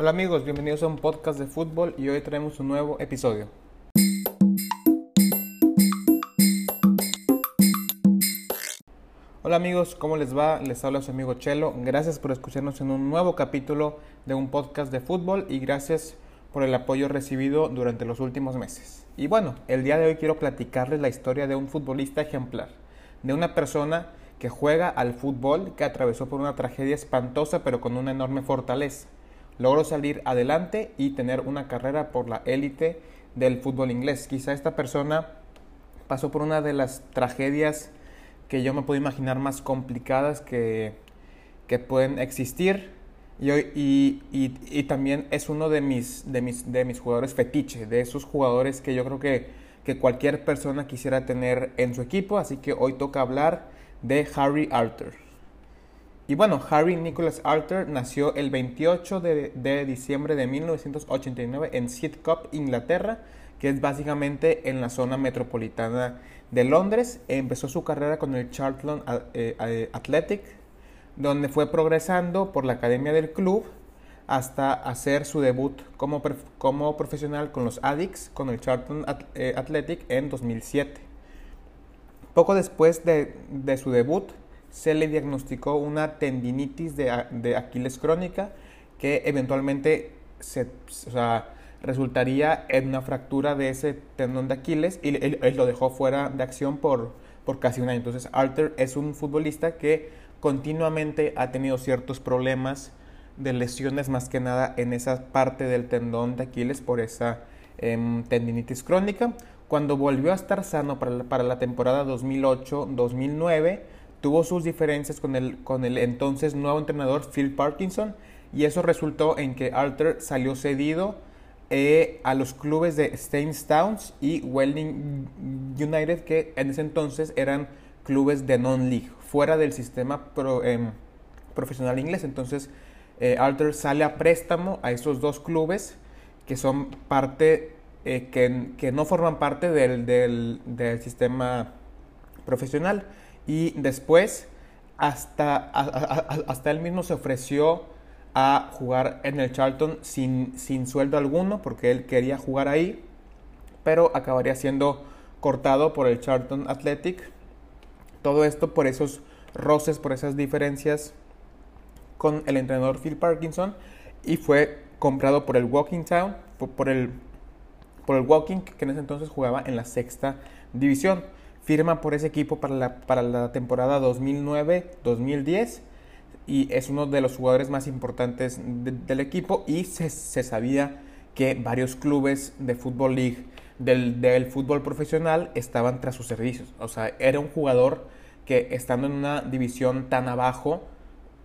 Hola amigos, bienvenidos a un podcast de fútbol y hoy traemos un nuevo episodio. Hola amigos, ¿cómo les va? Les habla su amigo Chelo. Gracias por escucharnos en un nuevo capítulo de un podcast de fútbol y gracias por el apoyo recibido durante los últimos meses. Y bueno, el día de hoy quiero platicarles la historia de un futbolista ejemplar, de una persona que juega al fútbol, que atravesó por una tragedia espantosa pero con una enorme fortaleza. Logró salir adelante y tener una carrera por la élite del fútbol inglés. Quizá esta persona pasó por una de las tragedias que yo me puedo imaginar más complicadas que, que pueden existir. Y, y, y, también es uno de mis, de, mis, de mis jugadores fetiche, de esos jugadores que yo creo que, que cualquier persona quisiera tener en su equipo. Así que hoy toca hablar de Harry Arthur. Y bueno, Harry Nicholas Arthur nació el 28 de, diciembre de 1989 en Sidcup, Inglaterra, que es básicamente en la zona metropolitana de Londres. Empezó su carrera con el Charlton eh, eh, Athletic, donde fue progresando por la academia del club hasta hacer su debut como, como profesional con los Addicts, con el Charlton eh, Athletic en 2007. Poco después de, su debut, se le diagnosticó una tendinitis de, Aquiles crónica que eventualmente se, resultaría en una fractura de ese tendón de Aquiles y él, lo dejó fuera de acción por, por casi un año. Entonces, Arthur es un futbolista que continuamente ha tenido ciertos problemas de lesiones más que nada en esa parte del tendón de Aquiles por esa em, tendinitis crónica. Cuando volvió a estar sano para la, temporada 2008-2009, tuvo sus diferencias con el, con el entonces nuevo entrenador Phil Parkinson y eso resultó en que Arthur salió cedido eh, a los clubes de Towns y Welding United que en ese entonces eran clubes de non-league, fuera del sistema em, profesional inglés. Entonces eh, Arthur sale a préstamo a esos dos clubes que son parte eh, que, no forman parte del, del, sistema profesional. Y después, hasta, hasta él mismo se ofreció a jugar en el Charlton sin, sin sueldo alguno, porque él quería jugar ahí, pero acabaría siendo cortado por el Charlton Athletic. Todo esto por esos roces, por esas diferencias con el entrenador Phil Parkinson y fue comprado por el Walking Town, por el por el Walking, que en ese entonces jugaba en la sexta división. Firma por ese equipo para la, para la temporada 2009-2010 y es uno de los jugadores más importantes del equipo y se, sabía que varios clubes de Fútbol League del, del, fútbol profesional estaban tras sus servicios. O sea, era un jugador que estando en una división tan abajo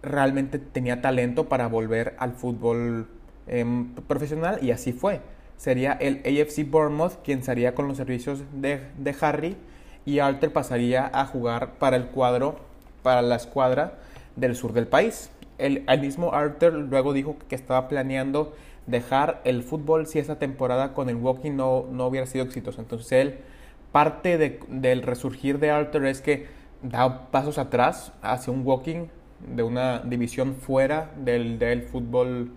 realmente tenía talento para volver al fútbol em, profesional y así fue sería el AFC Bournemouth quien sería con los servicios de, Harry y Arthur pasaría a jugar para el cuadro, para la escuadra del sur del país. El, mismo Arthur luego dijo que estaba planeando dejar el fútbol si esa temporada con el Walking no, no hubiera sido exitosa. Entonces él, parte del resurgir de Arthur es que da pasos atrás hacia un Walking de una división fuera del, del fútbol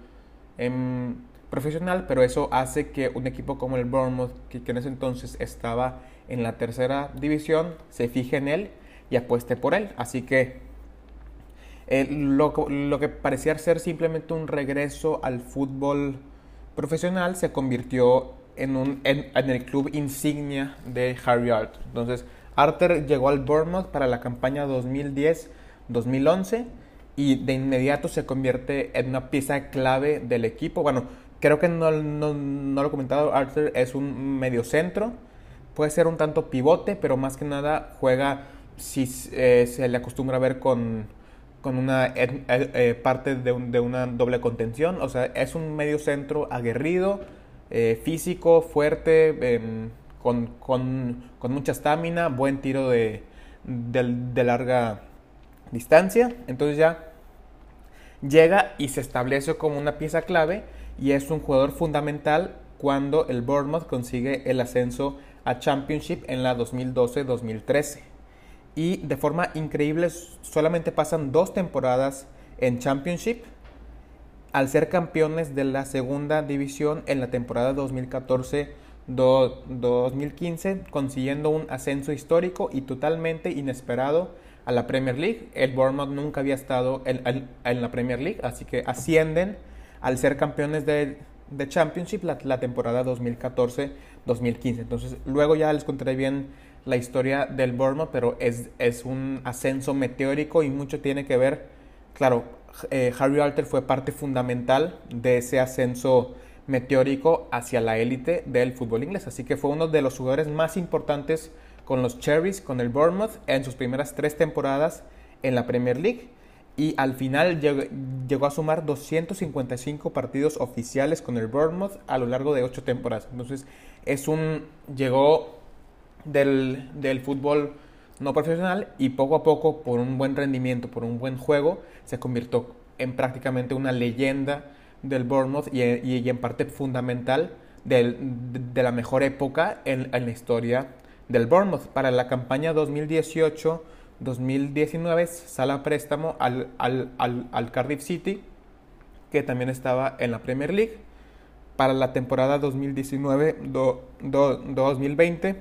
en profesional, pero eso hace que un equipo como el Bournemouth, que, en ese entonces estaba en la tercera división, se fije en él y apueste por él. Así que eh, lo, que parecía ser simplemente un regreso al fútbol profesional se convirtió en, un, en, el club insignia de Harry Arthur. Entonces, Arthur llegó al Bournemouth para la campaña 2010-2011 y de inmediato se convierte en una pieza clave del equipo. Bueno, Creo que no, lo he comentado, Arthur es un mediocentro, puede ser un tanto pivote, pero más que nada juega si eh, se le acostumbra a ver con, una eh, eh, parte de, una doble contención, o sea, es un mediocentro aguerrido, físico, fuerte, em, con, mucha estamina, buen tiro de, de larga distancia, entonces ya llega y se establece como una pieza clave y es un jugador fundamental cuando el Bournemouth consigue el ascenso a Championship en la 2012-2013. Y de forma increíble solamente pasan dos temporadas en Championship al ser campeones de la segunda división en la temporada 2014-2015, consiguiendo un ascenso histórico y totalmente inesperado a la Premier League. El Bournemouth nunca había estado en, la Premier League, así que ascienden al ser campeones de, Championship la, temporada 2014-2015. Entonces, luego ya les contaré bien la historia del Bournemouth, pero es, es un ascenso meteórico y mucho tiene que ver, claro, eh, Harry Alter fue parte fundamental de ese ascenso meteórico hacia la élite del fútbol inglés. Así que fue uno de los jugadores más importantes con los Cherries, con el Bournemouth, en sus primeras tres temporadas en la Premier League. Y al final llegó, a sumar 255 partidos oficiales con el Bournemouth a lo largo de ocho temporadas. Entonces, es un. llegó del, del fútbol no profesional y poco a poco, por un buen rendimiento, por un buen juego, se convirtió en prácticamente una leyenda del Bournemouth y, en parte fundamental de la mejor época en, la historia del Bournemouth. Para la campaña 2018-2019 sale a préstamo al, al, Cardiff City, que también estaba en la Premier League. Para la temporada 2019-2020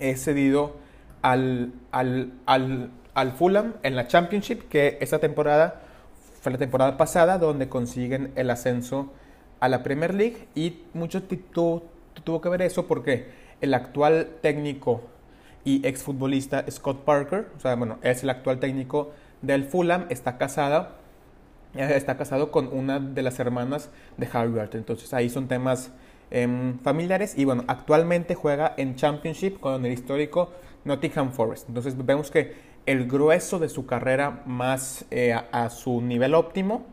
es cedido al, al, al, al Fulham en la Championship, que esa temporada fue la temporada pasada donde consiguen el ascenso a la Premier League y mucho tuvo que ver eso porque el actual técnico y exfutbolista Scott Parker, o sea, bueno, es el actual técnico del Fulham, está casada, eh, está casado con una de las hermanas de Harry Entonces ahí son temas em, familiares y bueno, actualmente juega en Championship con el histórico Nottingham Forest. Entonces vemos que el grueso de su carrera más eh, a, su nivel óptimo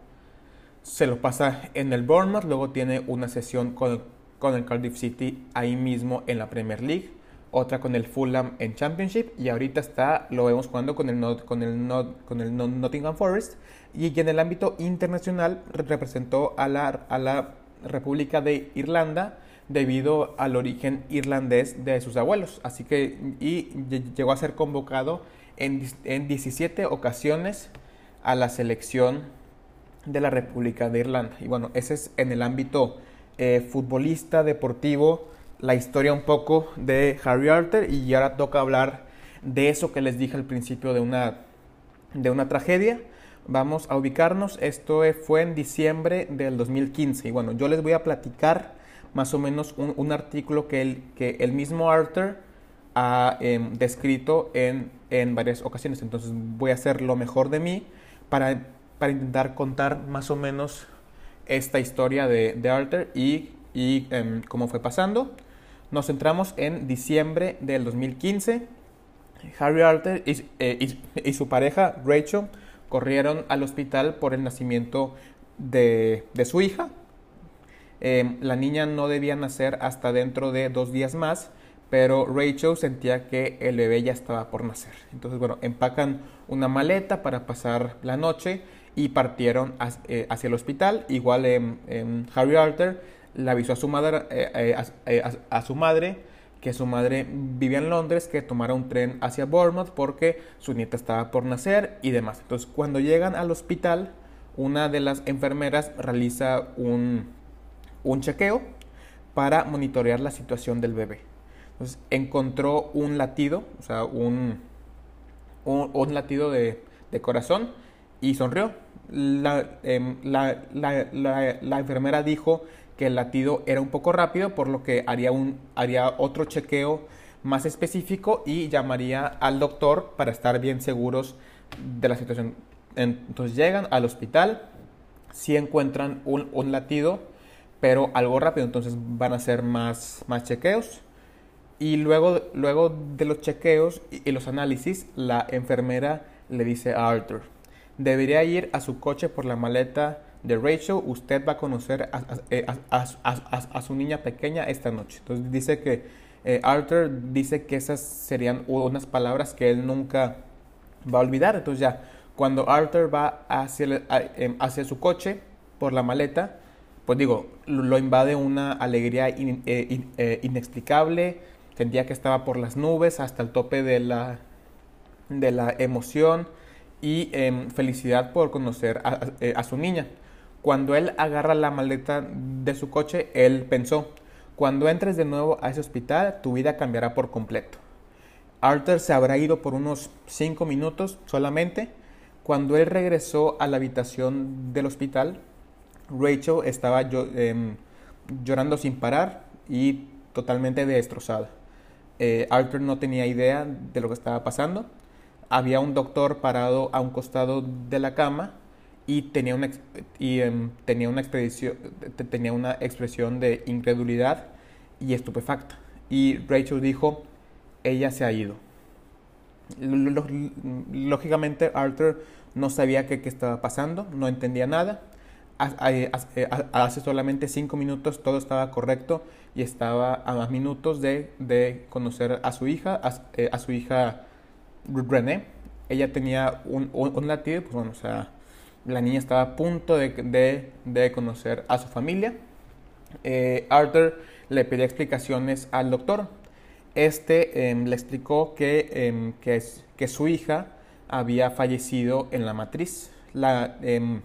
se lo pasa en el Bournemouth, luego tiene una sesión con, con el Cardiff City ahí mismo en la Premier League, otra con el Fulham en Championship y ahorita está, lo vemos jugando con el, con el, con el Nottingham Forest y en el ámbito internacional representó a la, a la República de Irlanda debido al origen irlandés de sus abuelos. Así que y llegó a ser convocado en, en 17 ocasiones a la selección de la República de Irlanda. Y bueno, ese es en el ámbito eh, futbolista, deportivo, la historia un poco de Harry Arthur y ahora toca hablar de eso que les dije al principio de una, de una tragedia. Vamos a ubicarnos, esto fue en diciembre del 2015 y bueno, yo les voy a platicar más o menos un, artículo que el, que el mismo Arthur ha em, descrito en, en, varias ocasiones. Entonces voy a hacer lo mejor de mí para, para intentar contar más o menos esta historia de, de Arthur y, y em, cómo fue pasando. Nos centramos en diciembre del 2015. Harry Arthur y, eh, y, su pareja Rachel corrieron al hospital por el nacimiento de, su hija, Em, la niña no debía nacer hasta dentro de dos días más, pero Rachel sentía que el bebé ya estaba por nacer. Entonces, bueno, empacan una maleta para pasar la noche y partieron eh, hacia el hospital. Igual Harry Arthur le avisó a su madre, eh, eh, a, su madre que su madre vivía en Londres, que tomara un tren hacia Bournemouth porque su nieta estaba por nacer y demás. Entonces, cuando llegan al hospital, una de las enfermeras realiza un, un chequeo para monitorear la situación del bebé. Entonces encontró un latido, o sea, un, un, latido de, corazón y sonrió. Em, la, la, enfermera dijo que el latido era un poco rápido, por lo que haría, un, haría otro chequeo más específico y llamaría al doctor para estar bien seguros de la situación. Entonces llegan al hospital, si encuentran un, un latido, pero algo rápido, entonces van a hacer más, más chequeos. Y luego, luego de los chequeos y, los análisis, la enfermera le dice a Arthur, debería ir a su coche por la maleta de Rachel, usted va a conocer a, a, su niña pequeña esta noche. Entonces dice que eh, Arthur dice que esas serían unas palabras que él nunca va a olvidar. Entonces ya, cuando Arthur va hacia, em, hacia su coche por la maleta, pues digo, lo invade una alegría eh, eh, inexplicable, sentía que estaba por las nubes hasta el tope de la, de la emoción y em, felicidad por conocer a, eh, su niña. Cuando él agarra la maleta de su coche, él pensó, cuando entres de nuevo a ese hospital, tu vida cambiará por completo. Arthur se habrá ido por unos 5 minutos solamente. Cuando él regresó a la habitación del hospital, Rachel estaba em, llorando sin parar y totalmente destrozada. Eh, Arthur no tenía idea de lo que estaba pasando. Había un doctor parado a un costado de la cama y tenía una, y, em, tenía una, tenía una expresión de incredulidad y estupefacta. Y Rachel dijo, ella se ha ido. Lógicamente Arthur no sabía qué, qué estaba pasando, no entendía nada hace solamente cinco minutos todo estaba correcto y estaba a más minutos de, conocer a su hija, a, eh, su hija René. Ella tenía un, latido, pues bueno, o sea, la niña estaba a punto de, conocer a su familia. Eh, Arthur le pidió explicaciones al doctor. Este em, le explicó que, em, que, que, su hija había fallecido en la matriz. La, em,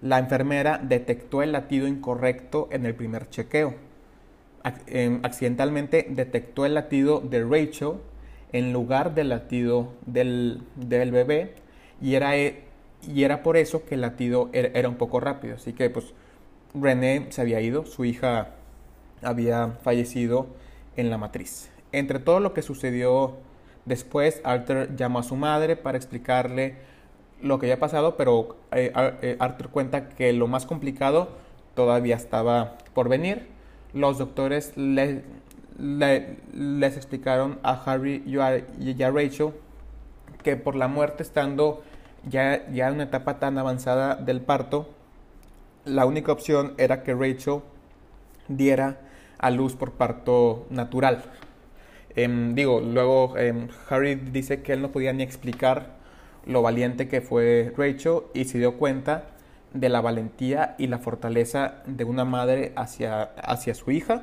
la enfermera detectó el latido incorrecto en el primer chequeo. Accidentalmente detectó el latido de Rachel en lugar del latido del, bebé y era, e, y era por eso que el latido era, un poco rápido. Así que pues René se había ido, su hija había fallecido en la matriz. Entre todo lo que sucedió después, Arthur llamó a su madre para explicarle lo que había pasado, pero eh, eh, Arthur cuenta que lo más complicado todavía estaba por venir. Los doctores les explicaron a Harry y a, Rachel que por la muerte estando ya, ya en una etapa tan avanzada del parto, la única opción era que Rachel diera a luz por parto natural. Em, digo, luego em, Harry dice que él no podía ni explicar lo valiente que fue Rachel y se dio cuenta de la valentía y la fortaleza de una madre hacia, hacia su hija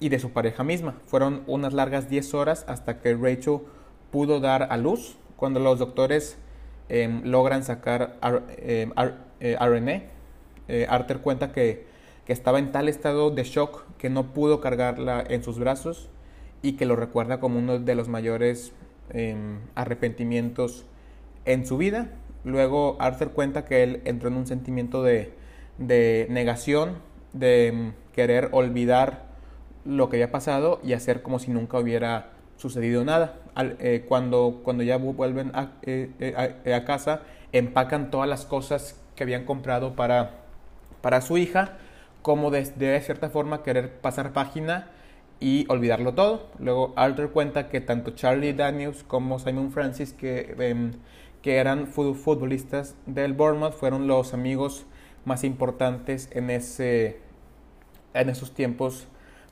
y de su pareja misma. Fueron unas largas 10 horas hasta que Rachel pudo dar a luz. Cuando los doctores em, logran sacar a, em, eh, eh, Arthur cuenta que, que estaba en tal estado de shock que no pudo cargarla en sus brazos y que lo recuerda como uno de los mayores em, arrepentimientos en su vida. Luego Arthur cuenta que él entró en un sentimiento de, negación, de querer olvidar lo que había pasado y hacer como si nunca hubiera sucedido nada. Eh, cuando, cuando ya vuelven a, eh, eh, a, casa, empacan todas las cosas que habían comprado para, para su hija, como de, de, cierta forma querer pasar página y olvidarlo todo. Luego Arthur cuenta que tanto Charlie Daniels como Simon Francis, que em, que eran futbolistas del Bournemouth, fueron los amigos más importantes en, ese, en esos tiempos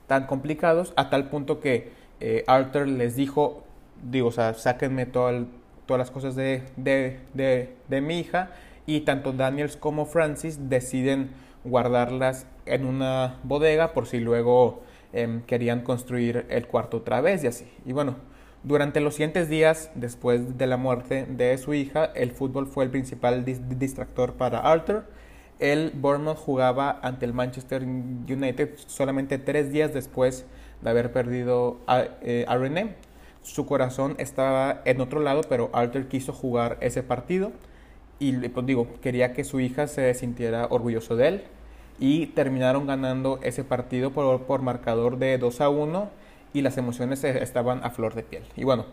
tan complicados, a tal punto que eh, Arthur les dijo, digo, o sáquenme todas las cosas de, de, mi hija, y tanto Daniels como Francis deciden guardarlas en una bodega por si luego em, querían construir el cuarto otra vez y así. Y bueno, durante los siguientes días, después de la muerte de su hija, el fútbol fue el principal distractor para Arthur. El Bournemouth jugaba ante el Manchester United solamente tres días después de haber perdido a, eh, René. Su corazón estaba en otro lado, pero Arthur quiso jugar ese partido y pues digo, quería que su hija se sintiera orgulloso de él y terminaron ganando ese partido por, por marcador de 2 a 1 y las emociones estaban a flor de piel. Y bueno,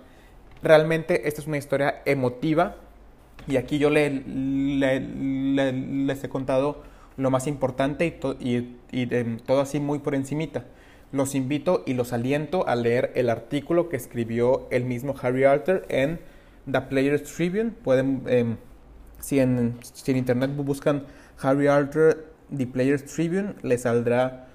realmente esta es una historia emotiva y aquí yo le, les he contado lo más importante y, y, todo así muy por encimita. Los invito y los aliento a leer el artículo que escribió el mismo Harry Arthur en The Players Tribune. Pueden, em, si, en, si en internet buscan Harry Arthur, The Players Tribune, les saldrá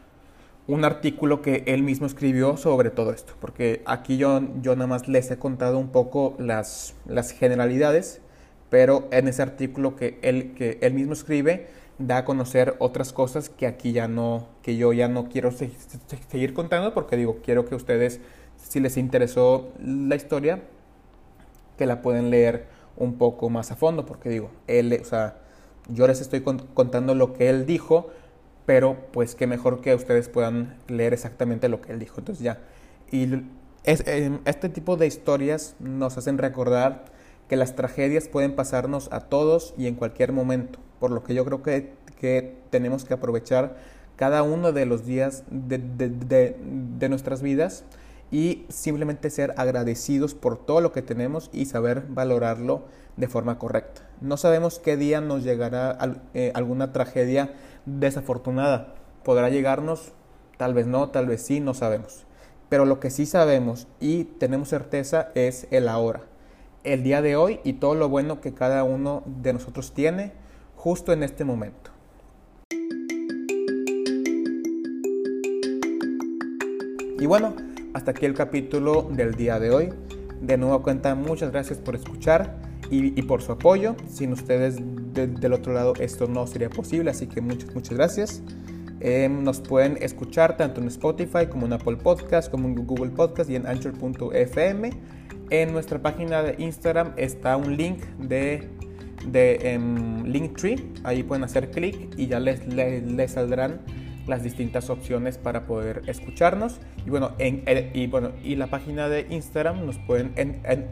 un artículo que él mismo escribió sobre todo esto, porque aquí yo, yo nada más les he contado un poco las, las generalidades, pero en ese artículo que él, que él mismo escribe da a conocer otras cosas que aquí ya no, que yo ya no quiero seguir contando, porque digo, quiero que ustedes, si les interesó la historia, que la pueden leer un poco más a fondo, porque digo, él, o sea, Yo les estoy contando lo que él dijo, pero pues qué mejor que ustedes puedan leer exactamente lo que él dijo. Entonces ya. Y em, este tipo de historias nos hacen recordar que las tragedias pueden pasarnos a todos y en cualquier momento, por lo que yo creo que, que tenemos que aprovechar cada uno de los días de, de, de, nuestras vidas y simplemente ser agradecidos por todo lo que tenemos y saber valorarlo de forma correcta. No sabemos qué día nos llegará eh, alguna tragedia desafortunada. Podrá llegarnos, tal vez no, tal vez sí, no sabemos. Pero lo que sí sabemos y tenemos certeza es el ahora, el día de hoy y todo lo bueno que cada uno de nosotros tiene justo en este momento. Y bueno, hasta aquí el capítulo del día de hoy. De nuevo cuenta, muchas gracias por escuchar y, por su apoyo. Sin ustedes del otro lado esto no sería posible, así que muchas, muchas gracias. Em, nos pueden escuchar tanto en Spotify como en Apple Podcast, como en Google Podcast y en Anchor.fm. En nuestra página de Instagram está un link de, de Linktree. Ahí pueden hacer clic y ya les, les, les saldrán las distintas opciones para poder escucharnos. Y bueno, en, y bueno, y la página de Instagram nos pueden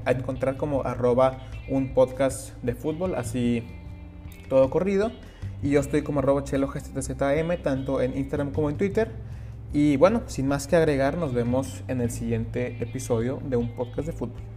encontrar como arroba un podcast de fútbol, así todo corrido. Y yo estoy como arroba tanto en Instagram como en Twitter. Y bueno, sin más que agregar, nos vemos en el siguiente episodio de un podcast de fútbol.